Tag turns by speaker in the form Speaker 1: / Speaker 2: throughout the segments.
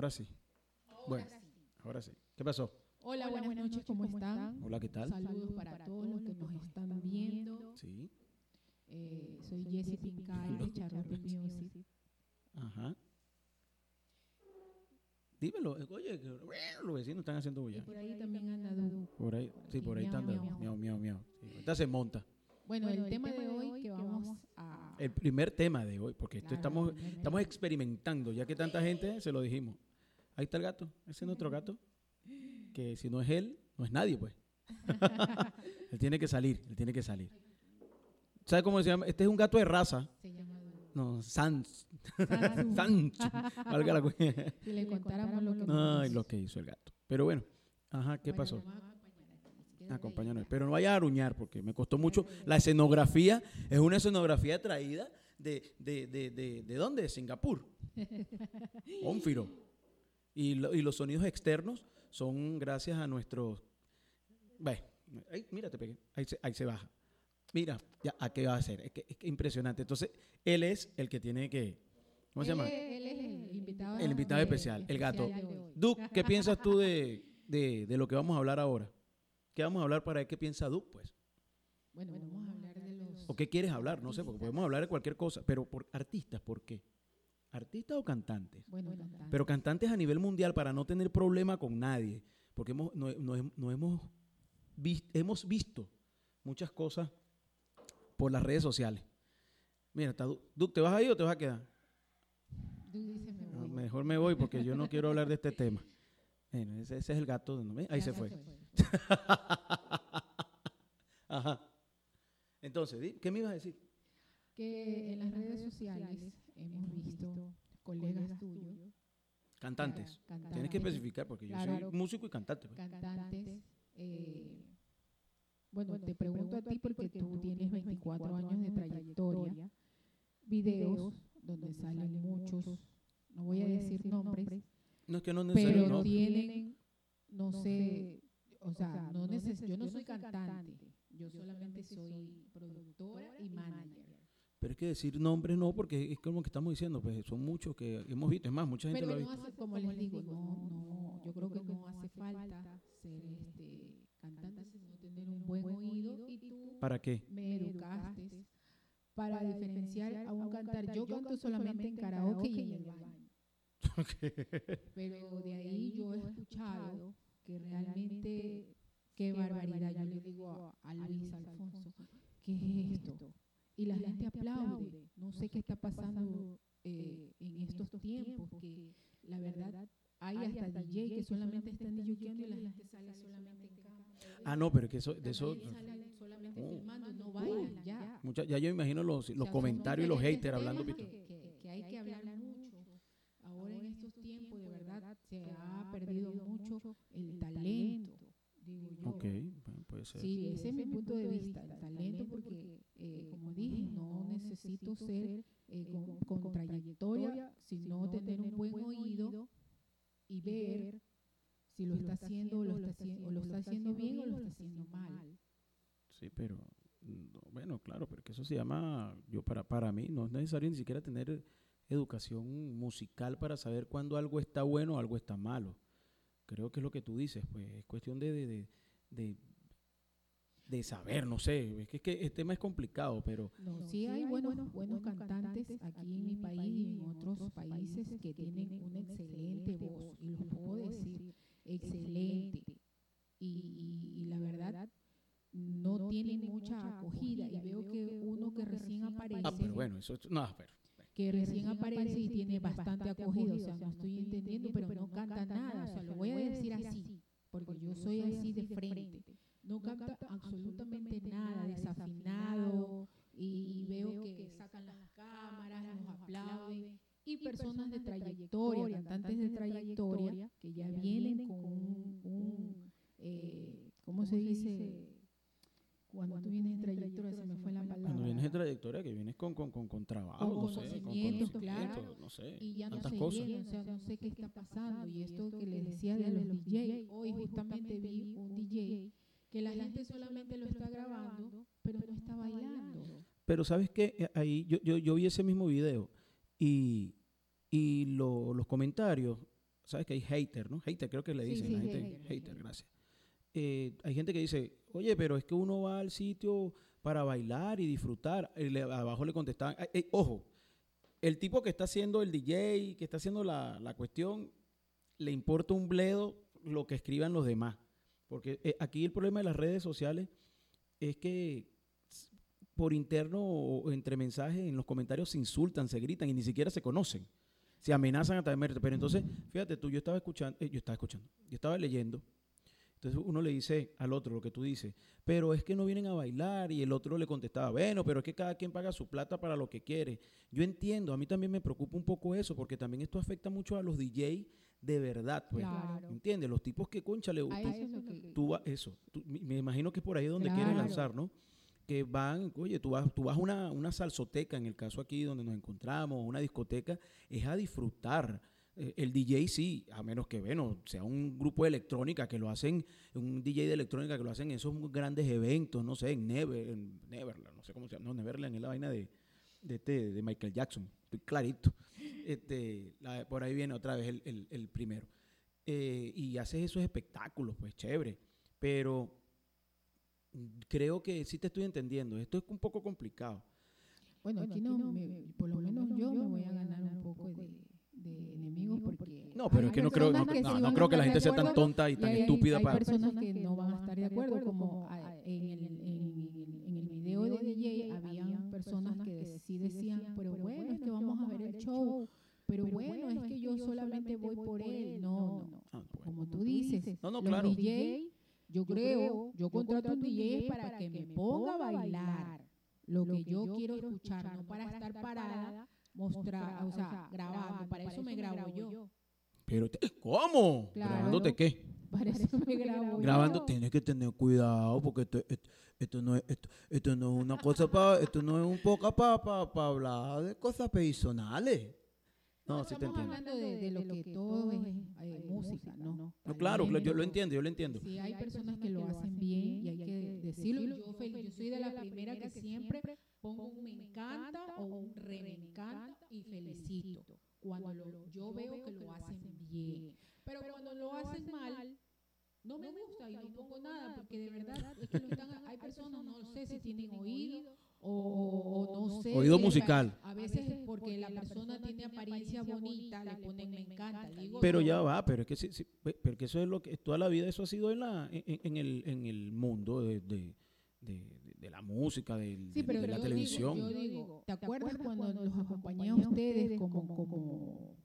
Speaker 1: ahora sí. Bueno, ahora sí. ¿Qué pasó?
Speaker 2: Hola, buenas, noches, ¿cómo están?
Speaker 1: Hola, ¿qué tal?
Speaker 2: Saludos para todos los que nos están viendo.
Speaker 1: Sí.
Speaker 2: Eh, soy Jessie Pincay de Charlotte Music.
Speaker 1: Ajá. Dímelo, eh, oye, los vecinos están haciendo
Speaker 2: Y
Speaker 1: bulla.
Speaker 2: por ahí también anda Du.
Speaker 1: Por ahí, sí, por ahí
Speaker 2: Miau,
Speaker 1: están dando.
Speaker 2: miau.
Speaker 1: Miau, miau, ahorita se monta.
Speaker 2: Bueno, el tema de hoy que vamos a...
Speaker 1: El primer tema de hoy, porque esto
Speaker 2: Claro,
Speaker 1: estamos, estamos experimentando, ya que tanta gente se lo dijimos. Ahí está el gato, ese es nuestro gato. Que si no es él, no es nadie, pues. él tiene que salir, él tiene que salir. ¿Sabe cómo se llama? Este es un gato de raza.
Speaker 2: Se llama.
Speaker 1: No, Sans. Sans. Valga la cu-
Speaker 2: Si le contáramos lo que nos
Speaker 1: Ay,
Speaker 2: hizo.
Speaker 1: lo que hizo el gato. Pero bueno, ajá, ¿qué pasó? Acompáñanos. Pero no vaya a aruñar porque me costó mucho. La escenografía es una escenografía traída de, de, de, de, ¿de dónde? De Singapur. Ónfiro. Y, lo- y los sonidos externos son gracias a nuestros... Ahí, mira, te pegué. Ahí se, ahí se baja. Mira, ya, ¿a qué va a hacer? Es que, es que impresionante. Entonces, él es el que tiene que... ¿Cómo se llama?
Speaker 2: Él es el invitado,
Speaker 1: El invitado especial, el gato.
Speaker 2: especial.
Speaker 1: Duke, ¿qué piensas tú de, de, de lo que vamos a hablar ahora? ¿Qué vamos a hablar para qué piensa Duke, pues?
Speaker 2: Bueno, vamos a hablar de los...
Speaker 1: ¿O qué quieres hablar? No sé, porque podemos hablar de cualquier cosa, pero por artistas, ¿por qué? ¿Artistas o cantantes?
Speaker 2: Bueno, cantantes.
Speaker 1: Pero cantantes a nivel mundial para no tener problema con nadie, porque hemos, no, no hem- no hemos, hemos visto muchas cosas por las redes sociales. Mira, está Du- Duke, ¿te vas a ir o te vas a quedar?
Speaker 2: Du dice, me
Speaker 1: No,
Speaker 2: voy.
Speaker 1: mejor me voy porque yo no quiero hablar de este tema. Bueno, ese, ese es el gato. de- ¿ve? Ahí se fue.
Speaker 2: fue.
Speaker 1: Ajá. Entonces, ¿qué me ibas a decir?
Speaker 2: que en las redes sociales hemos visto colegas tuyos,
Speaker 1: Cantantes.
Speaker 2: cantantes,
Speaker 1: Tienes que especificar porque yo
Speaker 2: Claro.
Speaker 1: soy músico y cantante. pues.
Speaker 2: cantantes. eh, bueno, te pregunto a ti porque tú tienes 24 años de trayectoria, videos donde salen muchos, no voy a decir nombres,
Speaker 1: No es que no
Speaker 2: pero
Speaker 1: ¿no?
Speaker 2: tienen, no sé, o sea, no neces yo no soy cantante, yo solamente soy productora y manager.
Speaker 1: Pero es que decir nombres no, porque es como que estamos diciendo, pues son muchos que hemos visto. Es más, mucha gente
Speaker 2: Pero
Speaker 1: lo ha
Speaker 2: no
Speaker 1: visto.
Speaker 2: hace, como les digo, no, no, yo creo que no hace falta ser este cantante, sino tener un buen oído y tú
Speaker 1: ¿Para qué?
Speaker 2: me educaste para diferenciar a un cantar. Yo canto solamente en karaoke y en el baño. Pero de ahí yo he escuchado que realmente, qué barbaridad. Yo le digo a, a Luis Alfonso, ¿qué es esto? Y la gente aplaude. No sé qué está pasando eh, en estos tiempos, que la verdad hay hasta DJ que solamente están DJando y la gente sale solamente en cámara.
Speaker 1: Ah, no, pero es que eso, de eso,
Speaker 2: salen solamente
Speaker 1: Oh.
Speaker 2: filmando, no bailan ya.
Speaker 1: mucha- ya yo imagino los,
Speaker 2: O
Speaker 1: los
Speaker 2: sea, son
Speaker 1: comentarios y los haters hablando.
Speaker 2: Que, que- que hay que hablar mucho. Ahora en estos tiempos, de verdad, se ha perdido mucho el talento, digo yo.
Speaker 1: Ok, bueno, puede ser.
Speaker 2: Sí, ese es mi punto de vista, el talento, porque, eh, como dije, no necesito ser eh, con, con trayectoria, sino tener un buen oído y ver si lo está haciendo o lo está, haciendo, o lo está haciendo bien o lo está haciendo mal.
Speaker 1: Sí, pero no, bueno, claro, pero que eso se llama, yo para, para mí no es necesario ni siquiera tener educación musical para saber cuándo algo está bueno o algo está malo. Creo que es lo que tú dices, pues es cuestión de, de, de, de- de saber, no sé, es que, es que el tema es complicado, pero
Speaker 2: No, sí hay buenos, buenos cantantes aquí en mi país y en otros países que tienen una excelente voz, y los puedo decir, excelente. Y, y- y la verdad, no tienen mucha acogida. Y veo que uno que recién aparece,
Speaker 1: ah, pero bueno, eso es- no, pero
Speaker 2: que recién aparece y tiene bastante acogida, o sea, no estoy entendiendo, pero no canta nada. O sea, lo voy a decir así, porque yo soy así de frente. No canta absolutamente nada, desafinado, y veo que sacan las cámaras, nos aplauden, y personas de trayectoria, cantantes de trayectoria, que ya vienen con un, un, eh, ¿cómo se dice? Cuando tú vienes de trayectoria, se me fue la palabra.
Speaker 1: cuando vienes de trayectoria, que vienes con, con, con, con trabajo,
Speaker 2: Con
Speaker 1: no sé, con
Speaker 2: conocimientos, claro.
Speaker 1: no sé,
Speaker 2: y ya no
Speaker 1: tantas
Speaker 2: se
Speaker 1: cosas.
Speaker 2: llena, o sea, no sé qué está pasando. Y esto que les decía de los DJ, hoy justamente vi un DJ que la gente solamente lo está grabando, pero no está bailando.
Speaker 1: Pero sabes que ahí yo, yo, yo vi ese mismo video y, y lo- los comentarios sabes que hay hater, ¿no? Hater, creo que le
Speaker 2: Sí,
Speaker 1: dicen.
Speaker 2: sí,
Speaker 1: la gente,
Speaker 2: hater,
Speaker 1: hater,
Speaker 2: sí.
Speaker 1: gracias. Eh, hay gente que dice, oye, pero es que uno va al sitio para bailar y disfrutar. Y le- abajo le contestaban, "Ay, ey, ojo, el tipo que está haciendo el DJ, que está haciendo la, la cuestión, le importa un bledo lo que escriban los demás. Porque eh, aquí el problema de las redes sociales es que por interno o entre mensajes en los comentarios se insultan, se gritan y ni siquiera se conocen. Se amenazan a través de Pero entonces, fíjate tú, yo estaba escuchando, eh, yo estaba escuchando, yo estaba leyendo. Entonces uno le dice al otro lo que tú dices, pero es que no vienen a bailar y el otro le contestaba, bueno, pero es que cada quien paga su plata para lo que quiere. Yo entiendo, a mí también me preocupa un poco eso, porque también esto afecta mucho a los DJ de verdad, pues.
Speaker 2: Claro.
Speaker 1: ¿Entiendes? Los tipos que, concha, le
Speaker 2: A
Speaker 1: tú-
Speaker 2: eso es lo que-
Speaker 1: tú vas, eso, tú- me imagino que es por ahí donde quieren lanzar, ¿no? Que van, oye, tú vas, tú vas a una, una salsoteca, en el caso aquí donde nos encontramos, una discoteca, es a disfrutar. Eh, el DJ sí, a menos que, bueno, sea un grupo de electrónica que lo hacen, un DJ de electrónica que lo hacen en esos grandes eventos, no sé, en, Never, en Neverland, no sé cómo se llama, no, Neverland es la vaina de, de, este, de Michael Jackson, estoy clarito. Este, la- por ahí viene otra vez el, el- el primero. Eh, y haces esos espectáculos, pues chévere. Pero creo que sí te estoy entendiendo. Esto es un poco complicado.
Speaker 2: Bueno, aquí no, me- por lo menos yo me voy a ganar un poco de, de enemigos porque
Speaker 1: No, pero
Speaker 2: hay
Speaker 1: es que no creo, no, no, no creo que la gente sea tan tonta y
Speaker 2: y
Speaker 1: tan
Speaker 2: hay-
Speaker 1: estúpida
Speaker 2: hay
Speaker 1: para...
Speaker 2: personas que no van a estar de acuerdo, como sí decían, pero bueno, es que vamos a ver el show, pero bueno, es que yo solamente voy por él. No, no,
Speaker 1: Ah, bueno.
Speaker 2: como tú dices,
Speaker 1: No, no,
Speaker 2: los
Speaker 1: claro.
Speaker 2: DJ, yo creo, yo contrato un DJ para que me ponga a bailar lo que yo quiero escuchar, no para estar parada, mostrar, o sea, grabando, para eso me grabo yo.
Speaker 1: Pero, te- ¿cómo?
Speaker 2: Claro.
Speaker 1: ¿Grabándote qué?
Speaker 2: Para eso me grabo
Speaker 1: Grabando,
Speaker 2: yo.
Speaker 1: tienes que tener cuidado porque esto, esto, esto no, es, esto, esto no es una cosa para, esto no es un poco para hablar de cosas personales. No, sí te
Speaker 2: Estamos
Speaker 1: entiendo.
Speaker 2: hablando de, de lo que todo es eh, música, ¿no?
Speaker 1: No, claro, claro, yo lo entiendo, yo lo entiendo.
Speaker 2: Sí, hay personas que lo hacen bien y hay que decirlo. Yo, soy de la primera que siempre pongo un me encanta o un re me encanta y felicito. Cuando lo- yo veo que lo hacen bien. Pero cuando lo hacen mal, no me gusta y no pongo nada porque de verdad es que lo están, hay personas, no sé si tienen oído o, o- no sé.
Speaker 1: Oído musical.
Speaker 2: A veces es porque la persona tiene apariencia bonita, le ponen me encanta. Digo
Speaker 1: Pero ya va, pero es que sí, sí, pe- pero que eso es lo que toda la vida eso ha sido en la en, en el en el mundo de, de, de- de la música, del-
Speaker 2: Sí,
Speaker 1: de,
Speaker 2: pero
Speaker 1: de la
Speaker 2: yo
Speaker 1: televisión.
Speaker 2: Digo, yo digo, ¿te acuerdas cuando los acompañé a ustedes como, como,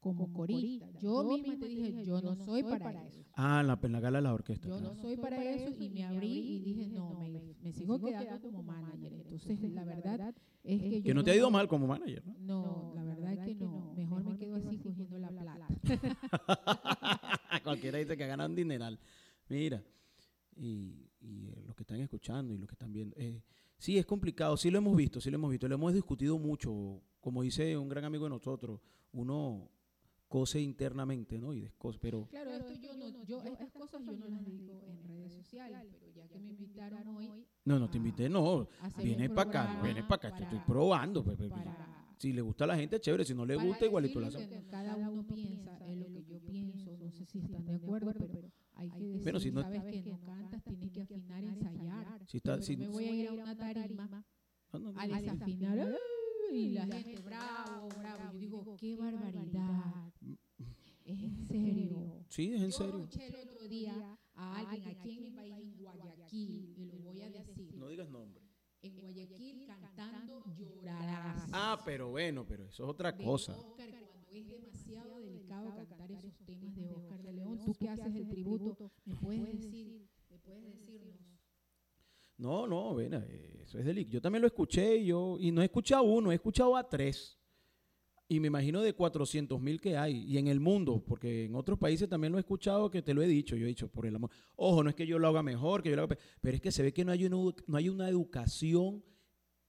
Speaker 2: como coristas? Yo misma te dije, yo no soy para eso.
Speaker 1: Ah, en la, en la gala de la orquesta.
Speaker 2: Yo
Speaker 1: claro.
Speaker 2: no soy para eso y me abrí y dije, no, me, me sigo quedando como manager. Entonces, la verdad es que yo
Speaker 1: que no te ha ido mal como manager, ¿no?
Speaker 2: No, la verdad es que no. Mejor me quedo así cogiendo la plata.
Speaker 1: Cualquiera dice que ganan dineral. Mira, y, y, eh, los que están escuchando y los que están viendo. eh, sí, es complicado, sí lo hemos visto, sí lo hemos visto, lo hemos discutido mucho. Como dice un gran amigo de nosotros, uno cose internamente, ¿no? Y descose, pero
Speaker 2: Claro, esto yo no, yo estas cosas yo no las digo en redes sociales, pero ya que me invitaron hoy
Speaker 1: no, no te invité, no.
Speaker 2: a hacer
Speaker 1: Viene
Speaker 2: un
Speaker 1: para acá,
Speaker 2: programa
Speaker 1: viene para acá, te estoy
Speaker 2: para-
Speaker 1: probando. pues, pues,
Speaker 2: para-
Speaker 1: si le gusta a la gente, chévere, si no le
Speaker 2: para
Speaker 1: gusta, igualito la hacemos.
Speaker 2: cada uno piensa es lo que yo pienso, no sé si están de acuerdo, pero hay que decir,
Speaker 1: Bueno, si no-
Speaker 2: sabes que no cantas, tienes que afinar, ensayar.
Speaker 1: Si está, si-
Speaker 2: me voy a ir a una tarima
Speaker 1: no, no, no,
Speaker 2: a desafinar ¡ay! y la gente bravo, bravo. Yo digo, qué barbaridad. Es en serio.
Speaker 1: sí, es en
Speaker 2: Yo
Speaker 1: serio.
Speaker 2: escuché el otro día a alguien aquí en mi país, en Guayaquil, y lo voy a decir.
Speaker 1: No digas nombre.
Speaker 2: En Guayaquil cantando llorarás.
Speaker 1: Ah, pero bueno, pero eso es otra
Speaker 2: de
Speaker 1: cosa.
Speaker 2: Oscar, cuando es demasiado delicado cantar esos temas de Oscar de León. Tú que haces el tributo, ¿me puedes decir, me puedes decirnos?
Speaker 1: No, no, ven, eh, eso es delito. Yo también lo escuché y yo, y no he escuchado uno, he escuchado a tres. Y me imagino de 400 mil que hay. Y en el mundo, porque en otros países también lo he escuchado, que te lo he dicho. Yo he dicho, por el amor. Ojo, no es que yo lo haga mejor, que yo lo haga pe- Pero es que se ve que no hay una, no hay una educación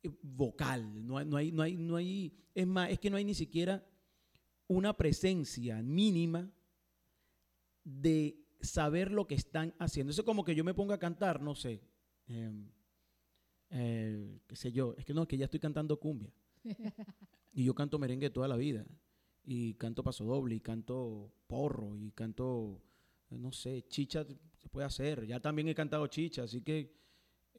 Speaker 1: eh, vocal. No hay, no hay, no hay, no hay. Es más, es que no hay ni siquiera una presencia mínima de saber lo que están haciendo. Eso es como que yo me ponga a cantar, no sé. em, eh, qué sé yo, es que no, que ya estoy cantando cumbia. y yo canto merengue toda la vida. y canto paso doble, y canto porro, y canto, eh, no sé, chicha se puede hacer. Ya también he cantado chicha, así que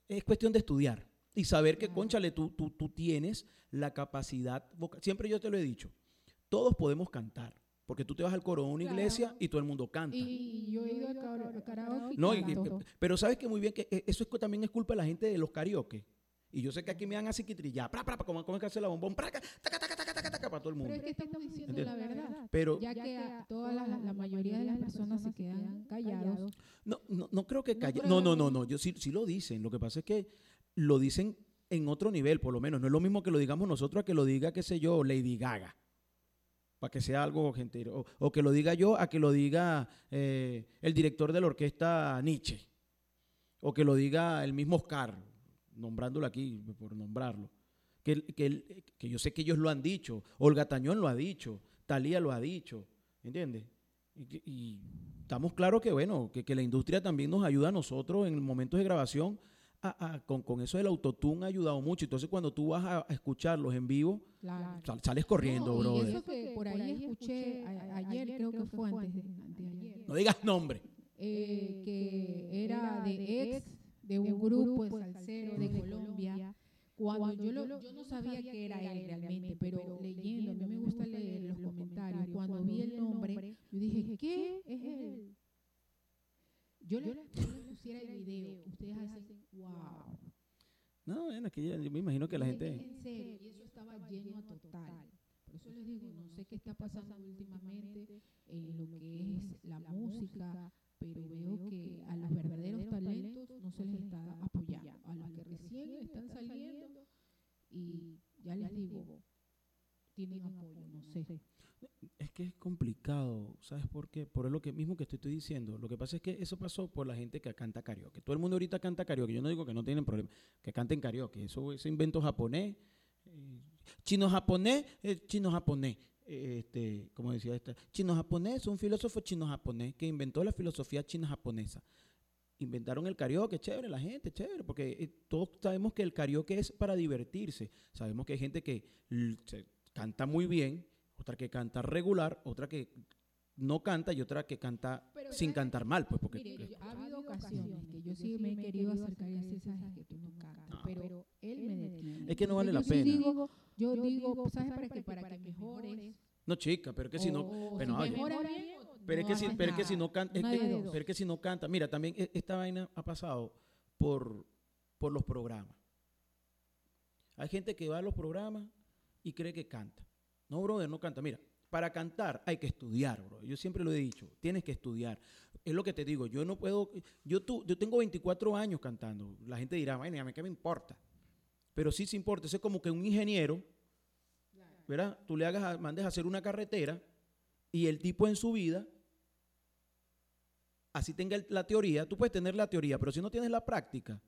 Speaker 1: es cuestión de estudiar y saber que, conchale, tú, tú, tú tienes la capacidad vocal. Siempre yo te lo he dicho, todos podemos cantar. Porque tú te vas al coro de una iglesia y todo el mundo canta.
Speaker 2: Y yo he ido a kara- a karaoke
Speaker 1: No, y- pero sabes que muy bien que eh, eso es, también es culpa de la gente de los karaoke. Y yo sé que aquí me dan así quitrillar, pra, pra, pra, como, como es que hace la bombón, pra, taca, taca, taca, taca, taca, para todo el
Speaker 2: Pero
Speaker 1: mundo.
Speaker 2: es que estamos diciendo
Speaker 1: ¿Entiendes?
Speaker 2: la verdad.
Speaker 1: Pero
Speaker 2: Ya que a toda la, la mayoría de las personas se quedan callados.
Speaker 1: no, no, no creo que
Speaker 2: creo.
Speaker 1: No, no, no, no. Yo sí, sí lo dicen. Lo que pasa es que lo dicen en otro nivel, por lo menos. No es lo mismo que lo digamos nosotros a que lo diga, qué sé yo, Lady Gaga. Para que sea algo gentil. O, o que lo diga yo a que lo diga eh, el director de la orquesta Nietzsche. O que lo diga el mismo Oscar, nombrándolo aquí, por nombrarlo. Que, que, que yo sé que ellos lo han dicho. Olga Tañón lo ha dicho. Talía lo ha dicho. ¿Entiendes? Y, y estamos claros que, bueno, que, que la industria también nos ayuda a nosotros en momentos de grabación. a- a- con, con eso del autotune ha ayudado mucho. Entonces, cuando tú vas a, a escucharlos en vivo,
Speaker 2: Claro.
Speaker 1: sal- sales corriendo,
Speaker 2: No,
Speaker 1: brother.
Speaker 2: eso que por ahí escuché a- ayer, creo que fue antes de, anteayer,
Speaker 1: No digas nombre.
Speaker 2: eh, que era de ex de un grupo de salsero de Colombia. Cuando yo, lo- yo no sabía que era él realmente, pero leyendo, a mí me gusta leer los comentarios. Cuando vi el nombre, yo dije, ¿qué es él? Yo le, yo le pusiera el video, ustedes hacen, wow.
Speaker 1: No, bueno, es que yo me imagino que la gente...
Speaker 2: en serio, y eso estaba lleno a total. Por eso les digo, no sé qué está pasando últimamente en lo que es la música, pero veo que a los verdaderos talentos se les está apoyando. A los que recién están saliendo, y ya les digo, tienen apoyo, no sé.
Speaker 1: Es que es complicado, ¿sabes por qué? Por lo que mismo que te estoy diciendo. Lo que pasa es que eso pasó por la gente que canta karaoke. Todo el mundo ahorita canta karaoke. Yo no digo que no tienen problema, que canten karaoke. Eso es invento japonés. eh, chino japonés, eh, chino japonés. eh, este, como decía esta, chino japonés, un filósofo chino japonés que inventó la filosofía china japonesa. Inventaron el karaoke, chévere, la gente, chévere, porque eh, todos sabemos que el karaoke es para divertirse. Sabemos que hay gente que se canta muy bien, otra que canta regular, otra que no canta y otra que canta
Speaker 2: Pero
Speaker 1: sin cantar mal, pues porque
Speaker 2: Mire, yo- ha habido ocasiones que yo sí me he querido acercar y decir, sabes que tú no cantas,
Speaker 1: No.
Speaker 2: pero él me detiene.
Speaker 1: Es que no vale la
Speaker 2: yo sí
Speaker 1: pena.
Speaker 2: digo, yo digo, ¿sabes para que mejores.
Speaker 1: no chica, pero que si no,
Speaker 2: o
Speaker 1: pero,
Speaker 2: si bien,
Speaker 1: pero es
Speaker 2: no
Speaker 1: que si, pero es que si no canta, es
Speaker 2: Una
Speaker 1: que- pero es que si no canta, mira, también e- esta vaina ha pasado por por los programas. Hay gente que va a los programas y cree que canta. No, brother, no canta. Mira, para cantar hay que estudiar, bro. Yo siempre lo he dicho, tienes que estudiar. Es lo que te digo, yo no puedo, yo, tu, yo tengo 24 años cantando. La gente dirá, bueno, a mí qué me importa. Pero sí se importa. Eso es como que un ingeniero, ¿verdad? Tú le hagas, a- mandes a hacer una carretera y el tipo en su vida, así tenga la teoría, tú puedes tener la teoría, pero si no tienes la práctica,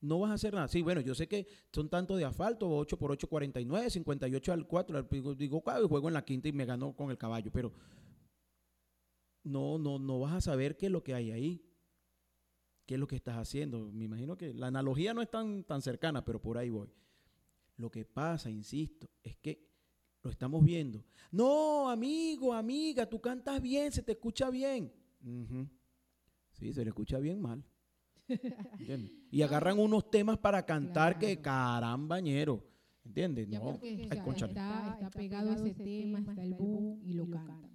Speaker 1: no vas a hacer nada. Sí, bueno, yo sé que son tanto de asfalto, 8 por 8, 49, 58 al 4, al- digo, digo, "Claro, juego en la quinta y me gano con el caballo, pero no, no, no vas a saber qué es lo que hay ahí, qué es lo que estás haciendo. Me imagino que la analogía no es tan, tan cercana, pero por ahí voy. Lo que pasa, insisto, es que lo estamos viendo. No, amigo, amiga, tú cantas bien, se te escucha bien. Ujú. Sí, se le escucha bien mal. ¿Entiendes? Y agarran unos temas para cantar que carambañero. ¿Entiendes?
Speaker 2: Ya
Speaker 1: No.
Speaker 2: porque,
Speaker 1: ay, cónchale.
Speaker 2: está, está pegado ese tema, está el boom y lo cantan.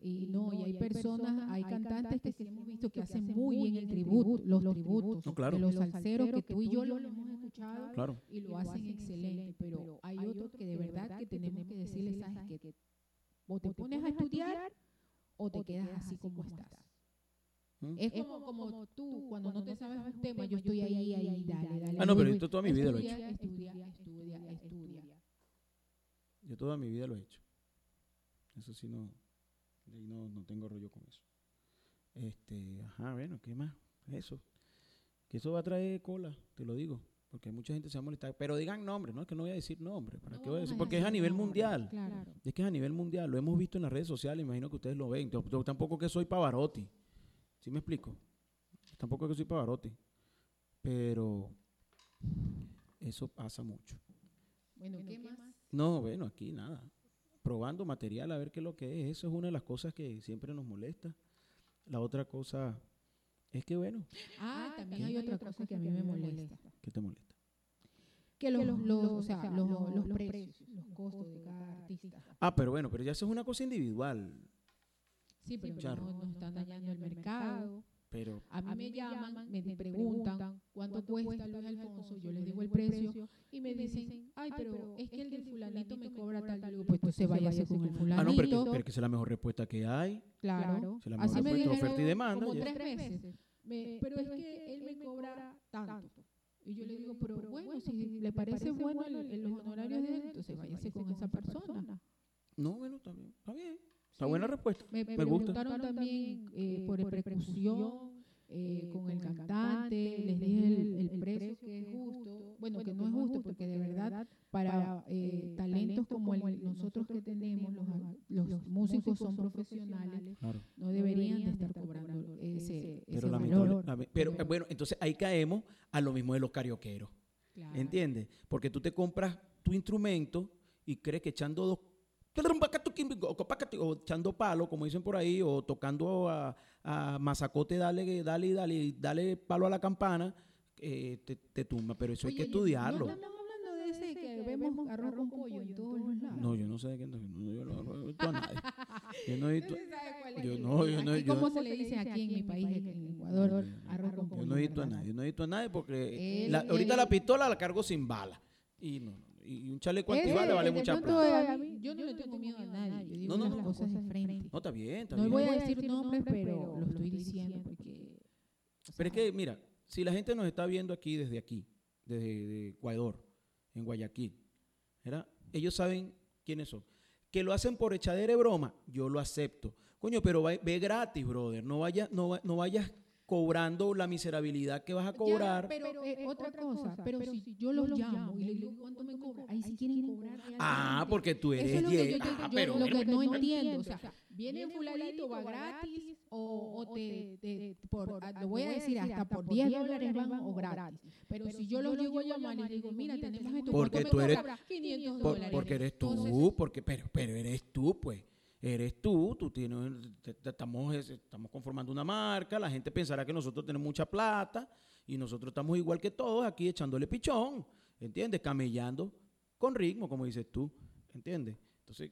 Speaker 2: Y no, y hay personas, hay cantantes que sí hemos visto que hacen muy bien el tributo, los tributos,
Speaker 1: No, claro.
Speaker 2: de los salseros que tú y yo los hemos escuchado
Speaker 1: Claro.
Speaker 2: y lo hacen excelente, pero hay otros que de verdad que tenemos que decirles, sabes que o te pones a estudiar o te quedas así como estás.
Speaker 1: ¿Mm?
Speaker 2: Es como, como tú, cuando no te sabes un tema, yo estoy ahí, ahí, dale, dale.
Speaker 1: Ah, no, pero esto toda mi vida lo he hecho.
Speaker 2: Estudia, estudia, estudia, estudia.
Speaker 1: Yo toda mi vida lo he hecho. Eso sí no, de ahí no, no tengo rollo con eso. Este, ajá, bueno, ¿qué más? Eso. Que eso va a traer cola, te lo digo. Porque mucha gente se va a molestar. Pero digan nombre, ¿no? Es que no voy a decir nombre. ¿Para qué voy a decir? Porque es a nivel mundial.
Speaker 2: Claro.
Speaker 1: Es que es a nivel mundial. Lo hemos visto en las redes sociales. Imagino que ustedes lo ven. Yo, yo tampoco que soy Pavarotti. ¿Sí me explico? Tampoco que soy Pavarotti. Pero eso pasa mucho.
Speaker 2: Bueno, ¿qué más?
Speaker 1: No, bueno, aquí nada. probando material a ver qué es lo que es. Eso es una de las cosas que siempre nos molesta. La otra cosa es que, bueno,
Speaker 2: Ah, también hay otra cosa que a mí me molesta.
Speaker 1: ¿qué te molesta?
Speaker 2: Que los, los, o sea, los, los precios, los costos de cada artista.
Speaker 1: Ah, pero bueno, pero ya eso es una cosa individual.
Speaker 2: Sí, pero no, no están dañando el mercado.
Speaker 1: Pero
Speaker 2: A mí me llaman, me preguntan cuánto cuesta Luis Alfonso, yo les digo el precio y me dicen, ay, pero es que el del fulanito me cobra tal, yo digo, pues entonces váyase con el fulanito.
Speaker 1: Ah, no, pero, que- pero que esa es la mejor respuesta que hay.
Speaker 2: Claro.
Speaker 1: Se la
Speaker 2: Así
Speaker 1: mejor
Speaker 2: me dijeron
Speaker 1: oferta y demanda.
Speaker 2: como tres veces. Me- pero es que él me cobra tanto. Y yo le digo, pero bueno, si le parece bueno el- el- los honorarios de él, entonces váyase con esa persona.
Speaker 1: No, bueno, está bien. Está bien. Está buena respuesta.
Speaker 2: Me,
Speaker 1: Me gusta.
Speaker 2: preguntaron también eh, por percusión, eh, con el cantante, les dije el, el precio que es justo, bueno, que no es justo porque de verdad para eh, talentos como el, nosotros que tenemos, los, los músicos son profesionales,
Speaker 1: Claro.
Speaker 2: no deberían de estar cobrando ese, ese
Speaker 1: Pero,
Speaker 2: valor.
Speaker 1: pero eh, bueno, entonces ahí caemos a lo mismo de los carioqueros.
Speaker 2: Claro.
Speaker 1: ¿Entiendes? Porque tú te compras tu instrumento y crees que echando dos o echando palo, como dicen por ahí, o tocando a, a mazacote, dale, dale, dale, dale palo a la campana, eh, te, te tumba. Pero eso hay que estudiarlo.
Speaker 2: No ese que vemos arroz con pollo en todos los lados.
Speaker 1: No, yo no sé de qué. no, yo no no he visto a nadie. Yo no he visto.
Speaker 2: ¿Usted sabe cuál es
Speaker 1: Yo no, yo no- yo-
Speaker 2: ¿Cómo se le dice aquí en mi país, en Ecuador, arroz con pollo?
Speaker 1: Yo no he visto a nadie. Yo no he visto a nadie porque
Speaker 2: El-
Speaker 1: la- ahorita
Speaker 2: el-
Speaker 1: la pistola la cargo sin bala. Y, no, no, y un chaleco
Speaker 2: Ese,
Speaker 1: antibala vale mucha plata.
Speaker 2: yo no le tengo miedo a nadie. Yo digo
Speaker 1: No, no,
Speaker 2: las
Speaker 1: no.
Speaker 2: cosas de frente.
Speaker 1: No, está bien, está
Speaker 2: No
Speaker 1: bien.
Speaker 2: voy a decir nombres, pero lo estoy diciendo porque... o
Speaker 1: Pero es que, mira, si la gente nos está viendo aquí desde aquí, desde de Ecuador, en Guayaquil, ¿verdad? ellos saben quiénes son. Que lo hacen por echadera de broma, yo lo acepto. Coño, pero va- ve gratis, brother. No, vaya, no, va- no vayas cobrando la miserabilidad que vas a
Speaker 2: Ya,
Speaker 1: cobrar.
Speaker 2: pero eh, otra cosa, pero si yo los llamo y les digo cuánto me cobran, ahí sí quieren cobrar.
Speaker 1: ah, porque tú eres
Speaker 2: es lo que
Speaker 1: ye-
Speaker 2: yo, yo-
Speaker 1: ah, pero
Speaker 2: lo que
Speaker 1: bueno,
Speaker 2: no entiendo. O sea, viene fulanito, va gratis o, o te, te- por, ah, lo voy a decir, hasta por 10 dólares van o gratis. Pero si yo los llego a llamar y digo, mira, tenemos esto,
Speaker 1: Porque
Speaker 2: ¿cuánto
Speaker 1: tú eres-
Speaker 2: cobra? 500
Speaker 1: Por-
Speaker 2: dólares.
Speaker 1: porque eres tú,
Speaker 2: Entonces,
Speaker 1: porque, pero, pero eres tú, pues. Eres tú, tú tienes, te- te- estamos, es- estamos conformando una marca, la gente pensará que nosotros tenemos mucha plata y nosotros estamos igual que todos aquí echándole pichón, ¿entiendes? Camellando con ritmo, como dices tú, ¿entiendes? Entonces,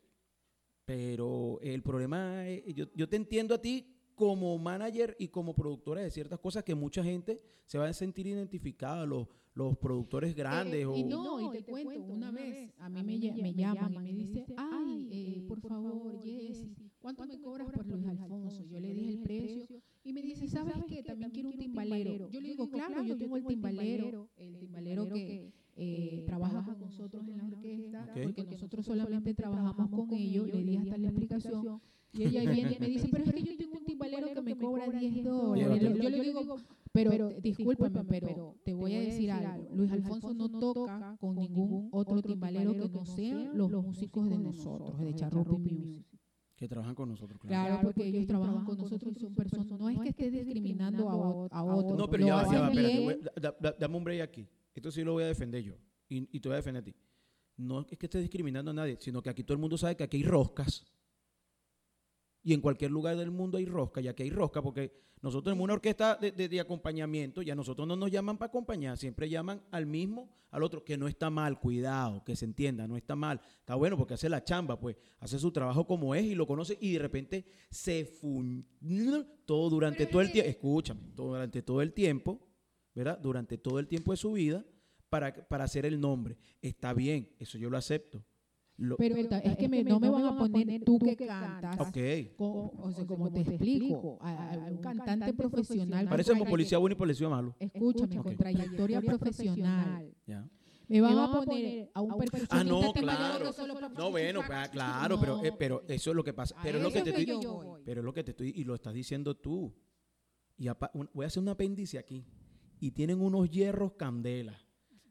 Speaker 1: pero el problema es, yo, yo te entiendo a ti como manager y como productora de ciertas cosas que mucha gente se va a sentir identificada, los, los productores grandes
Speaker 2: Eh,
Speaker 1: o...
Speaker 2: y no, y te cuento, una vez a mí me, me llaman y me dice, ay, eh, por favor, Jessy, ¿cuánto me cobras por Luis Alfonso? Yo le dije el precio y me dice, ¿sabes qué? También quiero un timbalero. Yo le digo, claro, yo tengo el timbalero, el timbalero que eh, trabaja con nosotros en la orquesta, porque nosotros solamente trabajamos con ellos, le di hasta la explicación. Y ella viene y me dice, pero es que yo tengo un timbalero que me cobra 10 dólares. Yo le digo, pero, discúlpame, pero te voy a decir algo. Luis Alfonso no toca con ningún otro timbalero que no sean los músicos de nosotros, de Charrupi Music.
Speaker 1: que trabajan con nosotros, claro.
Speaker 2: Claro, porque ellos trabajan con nosotros y son personas. No es que esté discriminando a, otros.
Speaker 1: No, pero ya va, ya va, espérate,
Speaker 2: bien.
Speaker 1: voy- da- da- dame un break aquí. Esto sí lo voy a defender yo. Y, y te voy a defender a ti. No es que estés discriminando a nadie, sino que aquí todo el mundo sabe que aquí hay roscas. Y en cualquier lugar del mundo hay rosca, ya que hay rosca, porque nosotros tenemos una orquesta de acompañamiento, ya nosotros no nos llaman para acompañar, siempre llaman al mismo, al otro, que no está mal, cuidado, que se entienda, no está mal. Está bueno porque hace la chamba, pues, hace su trabajo como es y lo conoce y de repente se fun todo durante todo el tiempo, escúchame, todo durante todo el tiempo, ¿verdad? Durante todo el tiempo de su vida para, para hacer el nombre. Está bien, eso yo lo acepto. Lo-
Speaker 2: Pero es que me- no me van a poner tú que cantas.
Speaker 1: ok.
Speaker 2: co- o sea, como te explico, a, a un cantante profesional.
Speaker 1: Parece
Speaker 2: con
Speaker 1: como policía bueno y policía malo.
Speaker 2: Escúchame,
Speaker 1: Ok.
Speaker 2: con trayectoria profesional.
Speaker 1: Ya.
Speaker 2: Me van a poner a un percusionista
Speaker 1: Ah, no,
Speaker 2: timbalero
Speaker 1: claro. No, bueno, pues, ah, claro, pero, eh, pero eso es lo que pasa. Pero es lo que te estoy, pero es lo que te estoy, y lo estás diciendo tú. Y apa- un- voy a hacer un apéndice aquí. Y tienen unos hierros candela.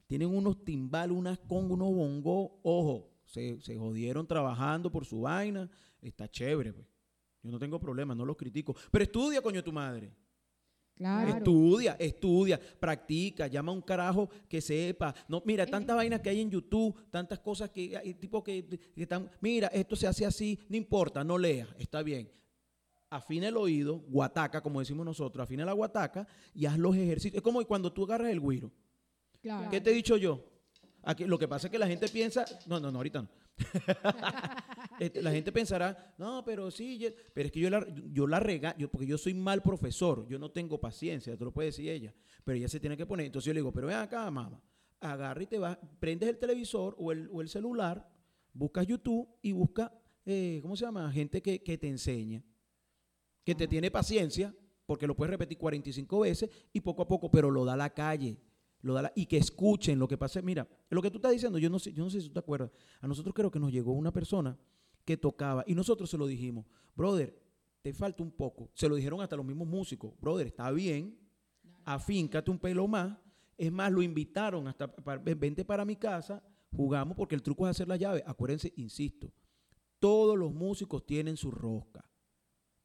Speaker 1: Tienen unos timbales, unas con unos bongos. Ojo, se, se jodieron trabajando por su vaina. Está chévere, pues. Yo no tengo problema, no los critico. Pero estudia, coño, tu madre.
Speaker 2: Claro.
Speaker 1: Estudia, estudia, practica, llama a un carajo que sepa. No, mira, tantas vainas que hay en YouTube, tantas cosas que hay tipo que, que están, mira, esto se hace así, no importa, no lea, está bien. Afina el oído, guataca, como decimos nosotros, afina la guataca y haz los ejercicios. Es como cuando tú agarras el guiro.
Speaker 2: Claro.
Speaker 1: ¿Qué te he dicho yo? Aquí, lo que pasa es que la gente piensa, no, no, no, ahorita no. Este, la gente pensará, no, pero sí, pero es que yo la, yo la rega, yo, porque yo soy mal profesor, yo no tengo paciencia, te lo puede decir ella, pero ella se tiene que poner. Entonces yo le digo, pero ven acá, mamá, agarra y te vas, prendes el televisor o el, o el celular, buscas YouTube y busca, eh, ¿cómo se llama? Gente que, que te enseña, que te tiene paciencia, porque lo puedes repetir 45 veces y poco a poco, pero lo da a la calle. Lo da y que escuchen lo que pasa. Mira, lo que tú estás diciendo, yo no, sé, yo no sé si tú te acuerdas. A nosotros creo que nos llegó una persona que tocaba y nosotros se lo dijimos, brother, te falta un poco. Se lo dijeron hasta los mismos músicos, brother, está bien, afíncate un pelo más. Es más, lo invitaron hasta, pa- ven- vente para mi casa, jugamos porque el truco es hacer la llave. Acuérdense, insisto, todos los músicos tienen su rosca.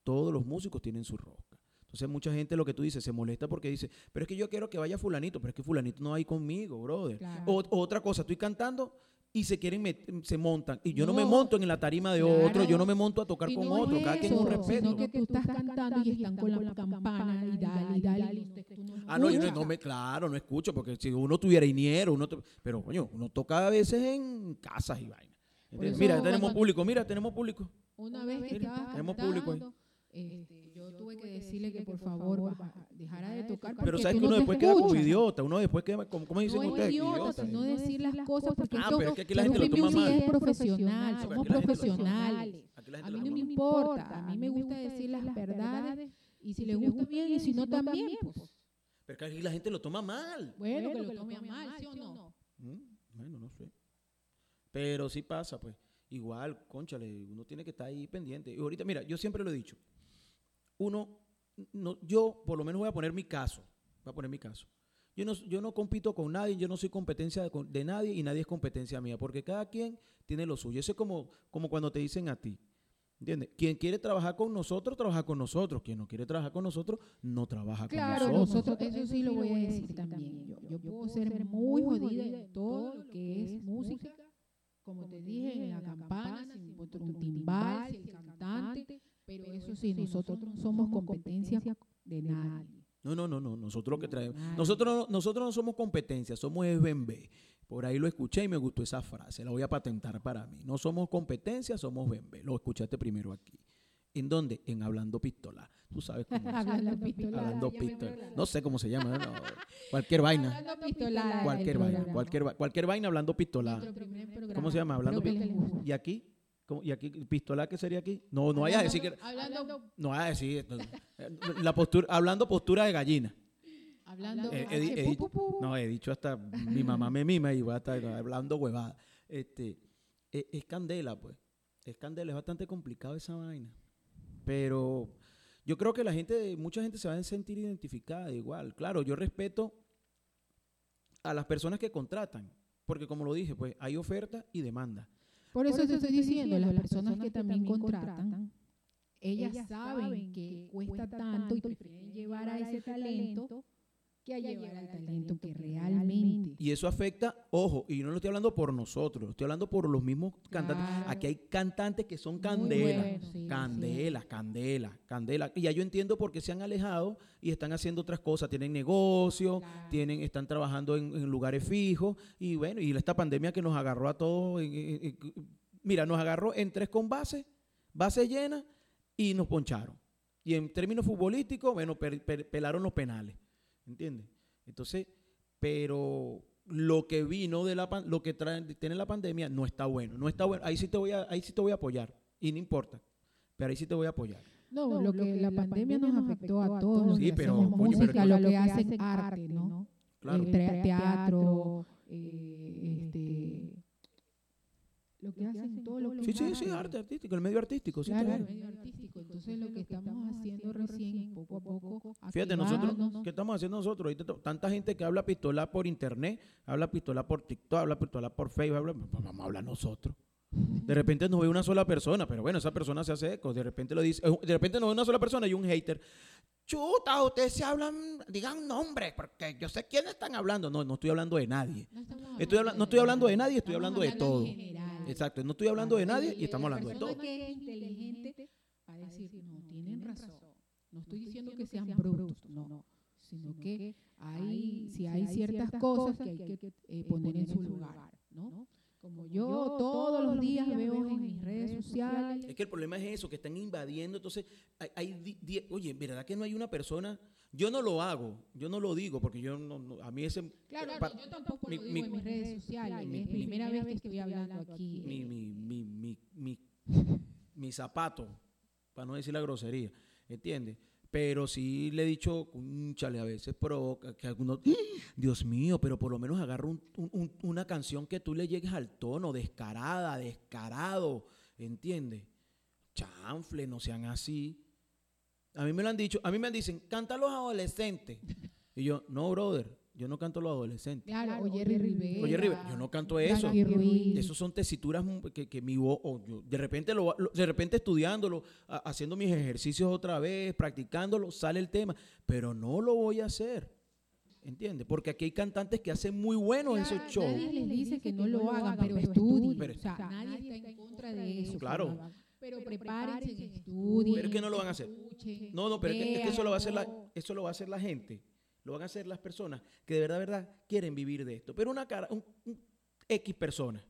Speaker 1: Todos los músicos tienen su rosca. Entonces mucha gente lo que tú dices se molesta porque dice, pero es que yo quiero que vaya fulanito, pero es que fulanito no hay conmigo, brother.
Speaker 2: Claro.
Speaker 1: O, otra cosa, estoy cantando y se quieren se montan. Y yo no, me
Speaker 2: No.
Speaker 1: monto en la tarima de
Speaker 2: Claro.
Speaker 1: otro, yo no me monto a tocar con otro, cada quien un respeto.
Speaker 2: Sino que tú estás cantando y están con la campana y dale, y dale. y
Speaker 1: Ah, no, yo no, no me, claro, no escucho, porque si uno tuviera iniero, uno pero coño, uno toca a veces en casas y vainas. Mira, tenemos público, mira, tenemos público.
Speaker 2: Una vez que
Speaker 1: tenemos público ahí.
Speaker 2: Cantando, este, yo tuve que decirle que por favor baja- dejara de tocar
Speaker 1: Pero sabes que
Speaker 2: no
Speaker 1: uno después queda como idiota, uno después queda, como, ¿cómo dicen
Speaker 2: No es
Speaker 1: ustedes?
Speaker 2: idiota,
Speaker 1: Idiota.
Speaker 2: sino decir las cosas porque
Speaker 1: Ah,
Speaker 2: esto-
Speaker 1: pero es que aquí la gente lo toma mal.
Speaker 2: es profesional, somos profesionales. A mí no me importa, a mí me gusta decir las verdades y si le gusta bien y si no también, pues
Speaker 1: Pero que aquí la gente lo toma mal.
Speaker 2: bueno, que lo tome mal, ¿sí o no?
Speaker 1: Mm, Bueno, no sé. Pero sí pasa, pues. Igual, conchale, uno tiene que estar ahí pendiente. Y ahorita, mira, yo siempre lo he dicho. Uno, no, yo por lo menos voy a poner mi caso. Voy a poner mi caso. Yo no, yo no compito con nadie, yo no soy competencia de, nadie y nadie es competencia mía, porque cada quien tiene lo suyo. Eso es como, como cuando te dicen a ti. ¿Entiendes? Quien quiere trabajar con nosotros, trabaja con nosotros. Quien no quiere trabajar con nosotros, no trabaja
Speaker 2: Claro,
Speaker 1: con nosotros.
Speaker 2: nosotros, eso sí lo voy a decir también. Yo, yo puedo ser muy jodida en todo lo que es música, como te dije, en la campana, sin botar un timbal, sin cantante, pero eso sí, nosotros no somos competencia de nadie.
Speaker 1: No, no, no, no. Nosotros lo que traemos. Nosotros no, nosotros no somos competencia, somos bembé. Por ahí lo escuché y me gustó esa frase. La voy a patentar para mí. No somos competencia, somos bembé. Lo escuchaste primero aquí. ¿En dónde? En Hablando Pistola. Tú sabes cómo es.
Speaker 2: Hablando pistola.
Speaker 1: Hablando Pistola. No sé cómo se llama. no. Cualquier vaina.
Speaker 2: Hablando pistolada.
Speaker 1: Cualquier vaina. Cualquier, cualquier vaina hablando pistola. ¿Cómo se llama? Hablando pistola. ¿Y aquí? ¿Cómo? ¿Y aquí pistola qué sería aquí? No, no vayas a decir que...
Speaker 2: Hablando,
Speaker 1: No vayas a decir... La postura, hablando postura de gallina.
Speaker 2: hablando,
Speaker 1: Eh, he di- he
Speaker 2: pu, pu.
Speaker 1: No, he dicho hasta mi mamá me mima y voy a estar hablando huevada. Este, es, es candela, pues. Es candela, es bastante complicado esa vaina. Pero yo creo que la gente, mucha gente se va a sentir identificada igual. Claro, yo respeto a las personas que contratan, porque como lo dije, pues hay oferta y demanda.
Speaker 2: Por eso te estoy diciendo, las personas que también contratan, ellas saben que cuesta tanto y prefieren llevar a ese talento que a llevar al talento que realmente.
Speaker 1: Y eso afecta, ojo, y no lo estoy hablando por nosotros, estoy hablando por los mismos cantantes.
Speaker 2: Claro.
Speaker 1: Aquí hay cantantes que son
Speaker 2: Muy
Speaker 1: candela.
Speaker 2: buenos, sí,
Speaker 1: Candela, candela, candela. Y ya yo entiendo por qué se han alejado y están haciendo otras cosas. Tienen negocio,
Speaker 2: Claro.
Speaker 1: tienen, están trabajando en, en lugares fijos. Y bueno, y esta pandemia que nos agarró a todos. en- en- en- mira, nos agarró en tres con base, base llena, y nos poncharon. Y en términos futbolísticos, bueno, per- per- pelaron los penales. ¿Entiendes? Entonces, pero lo que vino de la lo que trae, tiene la pandemia no está bueno. No está bueno. Ahí sí te voy a, ahí sí te voy a apoyar. Y no importa. Pero ahí sí te voy a apoyar.
Speaker 2: No, lo que la pandemia nos afectó a todos los
Speaker 1: Sí,
Speaker 2: que
Speaker 1: pero,
Speaker 2: hacemos
Speaker 1: coño, pero
Speaker 2: música,
Speaker 1: entonces-
Speaker 2: lo que hacen arte, ¿no?
Speaker 1: Claro.
Speaker 2: El tra- teatro, eh, este, lo que hacen todo lo que
Speaker 1: Sí, sí, sí, arte artístico, el medio artístico. Sí,
Speaker 2: Claro,
Speaker 1: está
Speaker 2: Entonces lo que estamos haciendo recién, poco a poco,
Speaker 1: Fíjate, nosotros. ¿qué estamos haciendo nosotros? Tanta gente que habla pistola por internet, habla pistola por TikTok, habla pistola por Facebook, habla, pues vamos a hablar nosotros. De repente nos ve una sola persona, pero bueno, esa persona se hace eco. De repente lo dice, eh, de repente nos ve una sola persona y un hater. chuta, ustedes se hablan, digan nombres, porque yo sé quiénes están hablando. No, no estoy hablando de nadie.
Speaker 2: No, estamos
Speaker 1: Estoy habla- no estoy hablando de nadie, estoy hablando de todo. Exacto, no estoy hablando de nadie y estamos hablando de todo.
Speaker 2: que es inteligente a decir, no, tienen razón. No estoy diciendo que sean brutos, no. Sino que hay, si hay ciertas cosas que hay que eh, poner en su lugar, ¿no? Como yo todos los días veo en mis redes sociales,
Speaker 1: Es que el problema es eso, que están invadiendo. Entonces, hay, hay di- oye, ¿verdad que no hay una persona? Yo no lo hago, yo no lo digo, porque yo no, no- a mí ese...
Speaker 2: Claro,
Speaker 1: pa-
Speaker 2: yo tampoco
Speaker 1: mi-
Speaker 2: lo digo
Speaker 1: mi-
Speaker 2: en mis redes sociales.
Speaker 1: mi-
Speaker 2: es
Speaker 1: mi-
Speaker 2: primera vez que estoy hablando aquí.
Speaker 1: mi, mi, mi, mi, mi, mi zapato, para no decir la grosería, ¿entiendes? Pero sí le he dicho, chale, a veces provoca que algunos, ¡Ah! Dios mío, pero por lo menos agarra un- un- un- una canción que tú le llegues al tono, descarada, descarado, ¿entiendes? Chanfle, no sean así. A mí me lo han dicho, a mí me dicen, canta los adolescentes. Y yo, no, brother, yo no canto los adolescentes.
Speaker 2: Claro, o Jerry Rivera.
Speaker 1: Oye, Rivera, yo no canto eso. Esos son tesituras que, que mi voz, yo de repente lo, lo- de repente estudiándolo, a- haciendo mis ejercicios otra vez, practicándolo, sale el tema, pero no lo voy a hacer. ¿Entiendes? Porque aquí hay cantantes que hacen muy buenos esos shows.
Speaker 2: Nadie les dice que no lo hagan, pero estudien.
Speaker 1: Pero-
Speaker 2: o sea, nadie está en contra de eso.
Speaker 1: Claro.
Speaker 2: Pero prepárense, estudien.
Speaker 1: Pero es que no lo van a hacer.
Speaker 2: escuchen,
Speaker 1: No, no, pero es que, es que eso lo va a hacer la, eso lo va a hacer la gente. Lo van a hacer las personas que de verdad, verdad quieren vivir de esto. Pero una cara, un, un X persona,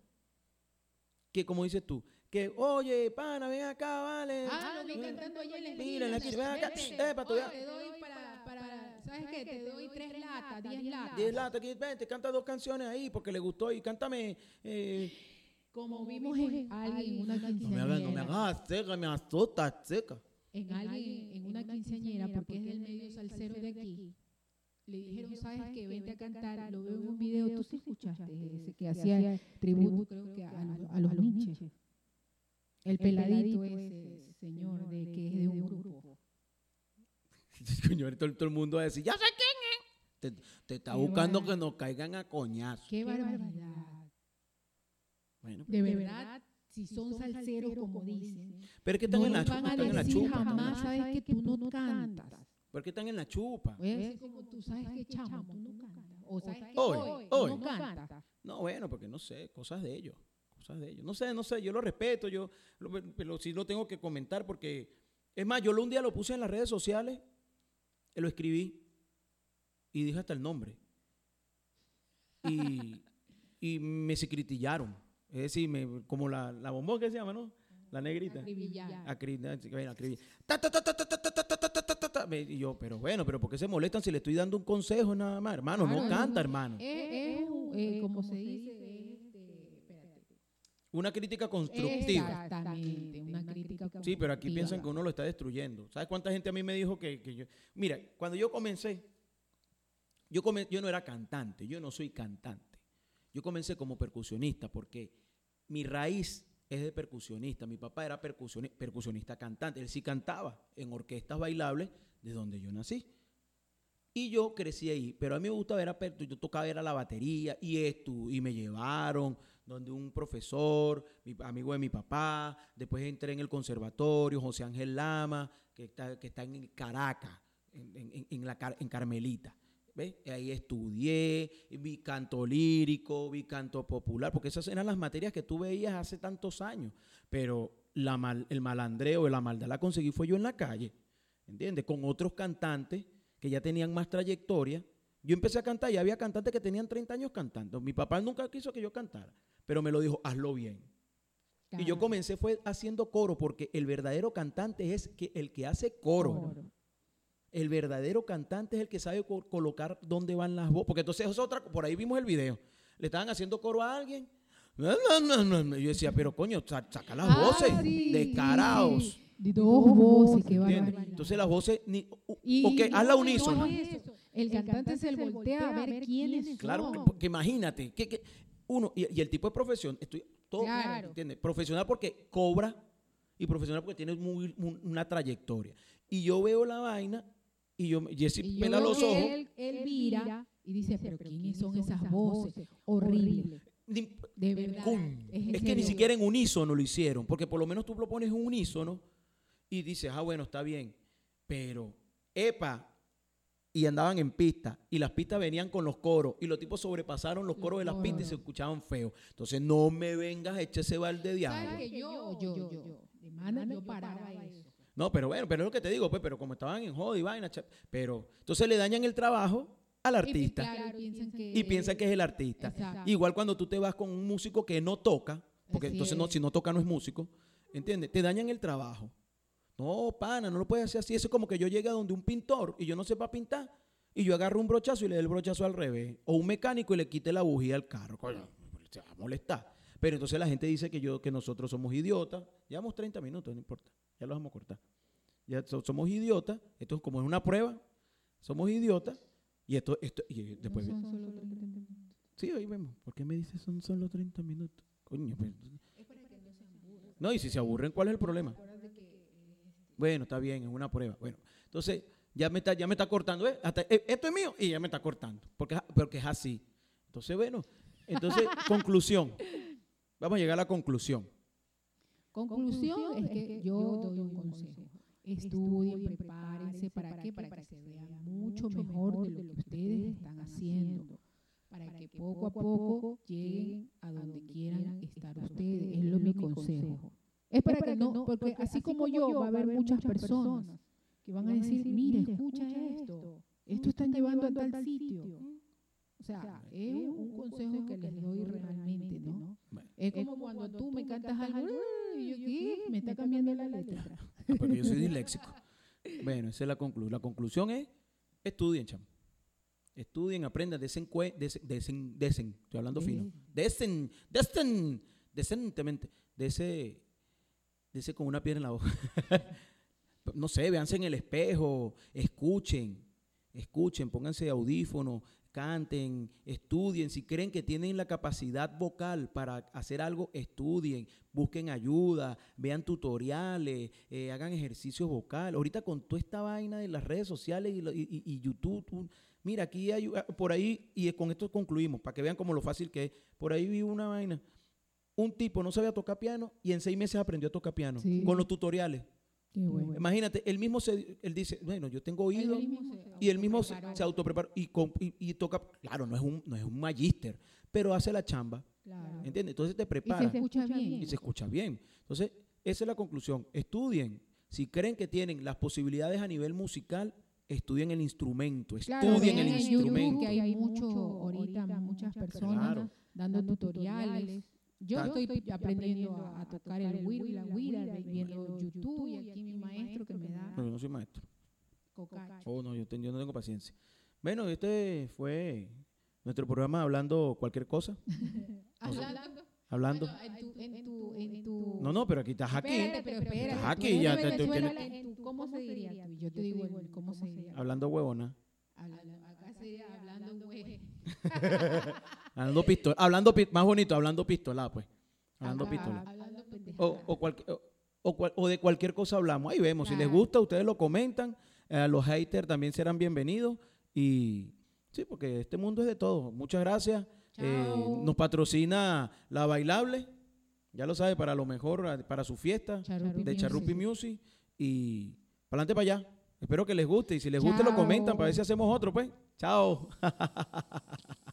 Speaker 1: que como dices tú, que, oye, pana, ven acá, vale.
Speaker 2: Ah, lo vi cantando allá en
Speaker 1: Mira, aquí, ven acá,
Speaker 2: Vente.
Speaker 1: eh, para
Speaker 2: te doy para, para, ¿sabes qué? Te doy tres latas, diez latas.
Speaker 1: 10 latas, aquí, ven, te canta dos canciones ahí porque le gustó y cántame. eh,
Speaker 2: Como vimos en alguien en una
Speaker 1: no me
Speaker 2: quinceañera.
Speaker 1: hagas, no me hagas seca, me azota, seca.
Speaker 2: en alguien, en una quinceañera, porque es del medio salsero de aquí, le dijeron, sabes que vente a cantar, lo veo en un video, tú sí escuchaste ese que hacía tributo, creo que a, los- a los Nietzsche. El peladito ese señor de que es de un grupo.
Speaker 1: Coño, ahorita todo el mundo va a decir, ya sé quién es. Te, te está
Speaker 2: Qué
Speaker 1: buscando que nos caigan a coñazo.
Speaker 2: Qué barbaridad.
Speaker 1: Bueno,
Speaker 2: De verdad, si son salseros como dicen,
Speaker 1: pero es que están
Speaker 2: no
Speaker 1: en la chupa, están en la
Speaker 2: decir
Speaker 1: chupa.
Speaker 2: jamás, sabes que tú no cantas.
Speaker 1: Porque están en la chupa.
Speaker 2: Voy a decir como tú sabes que chamo, tú no cantas. O sabes que
Speaker 1: Hoy,
Speaker 2: hoy,
Speaker 1: hoy.
Speaker 2: no cantas.
Speaker 1: No, bueno, porque no sé, cosas de ellos. Cosas de ellos. No sé, no sé, yo lo respeto, yo lo- pero sí lo tengo que comentar porque, es más, yo lo un día lo puse en las redes sociales, eh, lo escribí y dije hasta el nombre. Y, y me secretillaron. Es decir, me- como la, la bombón que se llama, ¿no? La negrita.
Speaker 2: Acribillar.
Speaker 1: Acribillar. Y yo, pero bueno, pero ¿por qué se molestan si le estoy dando un consejo nada más? Hermano, no canta, hermano.
Speaker 2: Eh, eh, eh, como se dice,
Speaker 1: una crítica constructiva.
Speaker 2: Una crítica.
Speaker 1: Sí, pero aquí piensan que uno lo está destruyendo. ¿Sabes cuánta gente a mí me dijo que, yo... Mira, cuando yo comencé, yo, yo no era cantante, yo no soy cantante. Yo comencé como percusionista porque mi raíz es de percusionista. Mi papá era percusionista, percusionista cantante. Él sí cantaba en orquestas bailables de donde yo nací. Y yo crecí ahí, pero a mí me gustaba era per- yo tocaba era la batería y esto y me llevaron donde un profesor, mi amigo de mi papá, después entré en el conservatorio, José Ángel Lama, que está, que está en Caracas, en, en- en la, en Carmelita. ¿Ves? Ahí estudié, vi canto lírico, vi canto popular, porque esas eran las materias que tú veías hace tantos años. Pero la mal- el malandreo, la maldad la conseguí fue yo en la calle, ¿entiendes? Con otros cantantes que ya tenían más trayectoria. Yo empecé a cantar y había cantantes que tenían 30 años cantando. Mi papá nunca quiso que yo cantara, pero me lo dijo, hazlo bien. Y yo comencé fue haciendo coro, porque el verdadero cantante es que, el que hace coro.
Speaker 2: Coro.
Speaker 1: El verdadero cantante es el que sabe co- colocar dónde van las voces. Porque entonces es otra, por ahí vimos el video. Le estaban haciendo coro a alguien. Yo decía, pero coño, sa- saca las
Speaker 2: Ah,
Speaker 1: voces.
Speaker 2: sí,
Speaker 1: descarados.
Speaker 2: sí. De dos voces, qué
Speaker 1: ¿entiendes?
Speaker 2: barbaridad.
Speaker 1: Entonces las voces, ni,
Speaker 2: Y
Speaker 1: ok,
Speaker 2: no,
Speaker 1: hazla
Speaker 2: no es eso. El cantante se voltea a ver quiénes son.
Speaker 1: Claro, que, porque imagínate, que, que uno, y, y el tipo de profesión, estoy todo,
Speaker 2: Claro.
Speaker 1: ¿entiendes? Profesional porque cobra y profesional porque tiene muy, muy- una trayectoria. Y yo veo la vaina y yo, Jesse
Speaker 2: Y yo
Speaker 1: pela
Speaker 2: veo
Speaker 1: los
Speaker 2: que
Speaker 1: ojos.
Speaker 2: Él, él mira y dice, pero ¿quiénes son esas voces? Horrible.
Speaker 1: ni-
Speaker 2: De verdad. Es
Speaker 1: Es que ni siquiera en unísono lo hicieron, porque por lo menos tú lo pones en unísono y dices, ah, bueno, está bien, pero epa, y andaban en pista, y las pistas venían con los coros, y los tipos sobrepasaron los coros de las pistas y se escuchaban feos. Entonces no me vengas a echar ese balde de
Speaker 2: ¿Sabes
Speaker 1: agua.
Speaker 2: que yo, yo, yo, de mano yo paraba eso.
Speaker 1: No, pero bueno, pero es lo que te digo, pues, pero como estaban en joda y vaina, pero entonces le dañan el trabajo al
Speaker 2: Y,
Speaker 1: artista
Speaker 2: claro, y piensan que,
Speaker 1: y piensan que es el artista.
Speaker 2: Exacto.
Speaker 1: Igual cuando tú te vas con un músico que no toca, porque
Speaker 2: Así
Speaker 1: entonces no, si no toca no es músico, ¿entiendes? Te dañan el trabajo. No, pana, no lo puedes hacer así. Eso es como que yo llegue a donde un pintor y yo no sepa pintar y yo agarro un brochazo y le dé el brochazo al revés. O un mecánico y le quite la bujía al carro. Coño, se va a molestar. Pero entonces la gente dice que, yo, que nosotros somos idiotas. Llevamos 30 minutos, no importa. Ya los vamos a cortar. Ya so- somos idiotas. Esto es como es una prueba. Somos idiotas. Y esto, esto y después...
Speaker 2: No son solo 30 minutos.
Speaker 1: Sí, ahí vemos. ¿Por qué me dices son solo 30 minutos? Coño, pues, No, y si se aburren, ¿cuál es el problema? Bueno, está bien, es una prueba. Bueno, entonces ya me está, ya me está cortando. ¿eh? Hasta, eh, esto es mío y ya me está cortando. Porque, es- porque es así. Entonces, bueno, entonces, conclusión. Vamos a llegar a la conclusión.
Speaker 2: Conclusión es que yo doy un consejo. Estudien, prepárense. ¿Para qué? Para que se vean mucho mejor de lo que ustedes están haciendo. Para que poco a poco lleguen a donde quieran estar ustedes. Es lo mi consejo. Es para que no, porque así como yo, va a haber muchas personas que van a decir, mire, escucha esto. Esto están llevando a tal sitio. O sea, es un consejo que les doy realmente, ¿no?
Speaker 1: Bueno,
Speaker 2: Es como cuando tú me cantas algo y yo, ¿qué? Me está cambiando la letra.
Speaker 1: ah, porque yo soy disléxico. Bueno, esa es la conclusión. La conclusión es, estudien, chamo. Estudien, aprendan, desen, desen, desen, desen, estoy hablando fino. Desen, desen, decentemente, dese, dese con una piedra en la boca. no sé, véanse en el espejo, escuchen, escuchen, pónganse audífonos, canten, estudien. Si creen que tienen la capacidad vocal para hacer algo, estudien, busquen ayuda, vean tutoriales, eh, hagan ejercicios vocales. Ahorita con toda esta vaina de las redes sociales y, YouTube, mira, aquí hay, por ahí, y con esto concluimos, para que vean como lo fácil que es. Por ahí vi una vaina. Un tipo no sabía tocar piano y en seis meses aprendió a tocar piano
Speaker 2: Sí.
Speaker 1: con los tutoriales.
Speaker 2: Qué bueno.
Speaker 1: Imagínate, él mismo se, él dice, bueno, yo tengo oído
Speaker 2: Él
Speaker 1: y él mismo se, se autoprepara y, y- y toca, claro, no es un, no es un magíster, pero hace la chamba,
Speaker 2: Claro.
Speaker 1: ¿entiendes? Entonces te
Speaker 2: Y
Speaker 1: prepara
Speaker 2: se escucha bien.
Speaker 1: y se escucha bien. Entonces, esa es la conclusión. Estudien. Si creen que tienen las posibilidades a nivel musical, estudien el instrumento,
Speaker 2: Claro,
Speaker 1: estudien el
Speaker 2: en
Speaker 1: instrumento.
Speaker 2: YouTube que hay mucho, ahorita muchas personas
Speaker 1: Claro.
Speaker 2: dando tutoriales. Yo estoy aprendiendo a, a tocar el güiro y la güira, viendo YouTube y aquí mi maestro que me da
Speaker 1: No, yo no soy maestro.
Speaker 2: cocacho.
Speaker 1: Oh, no, yo, ten- yo no tengo paciencia. Bueno, este fue nuestro programa hablando cualquier cosa.
Speaker 2: Hablando,
Speaker 1: Hablando.
Speaker 2: bueno, en tu, en tu, en tu,
Speaker 1: No, no, pero aquí estás aquí.
Speaker 2: Espérate, pero espérate.
Speaker 1: Estás aquí, ya te-
Speaker 2: en tu- ¿Cómo se diría tú? Yo te digo el cómo se diría.
Speaker 1: Hablando huevona.
Speaker 2: Habla- Acá sería hablando güey.
Speaker 1: Hablando pistola. Hablando más bonito, hablando pistola, pues. Hablando
Speaker 2: Acá,
Speaker 1: pistola.
Speaker 2: Hablando
Speaker 1: O, o, cualque- o- o cual- o de cualquier cosa hablamos. Ahí vemos. Si les gusta, ustedes lo comentan. Eh, los haters también serán bienvenidos. Y sí, porque este mundo es de todo. Muchas gracias. Eh, nos patrocina La Bailable. Ya lo sabe, para lo mejor, a- para su fiesta
Speaker 2: Charupi
Speaker 1: de Charrupi
Speaker 2: Music.
Speaker 1: Music. Y para adelante para allá. Espero que les guste. Y si les guste, lo comentan para ver si hacemos otro, pues. Chao.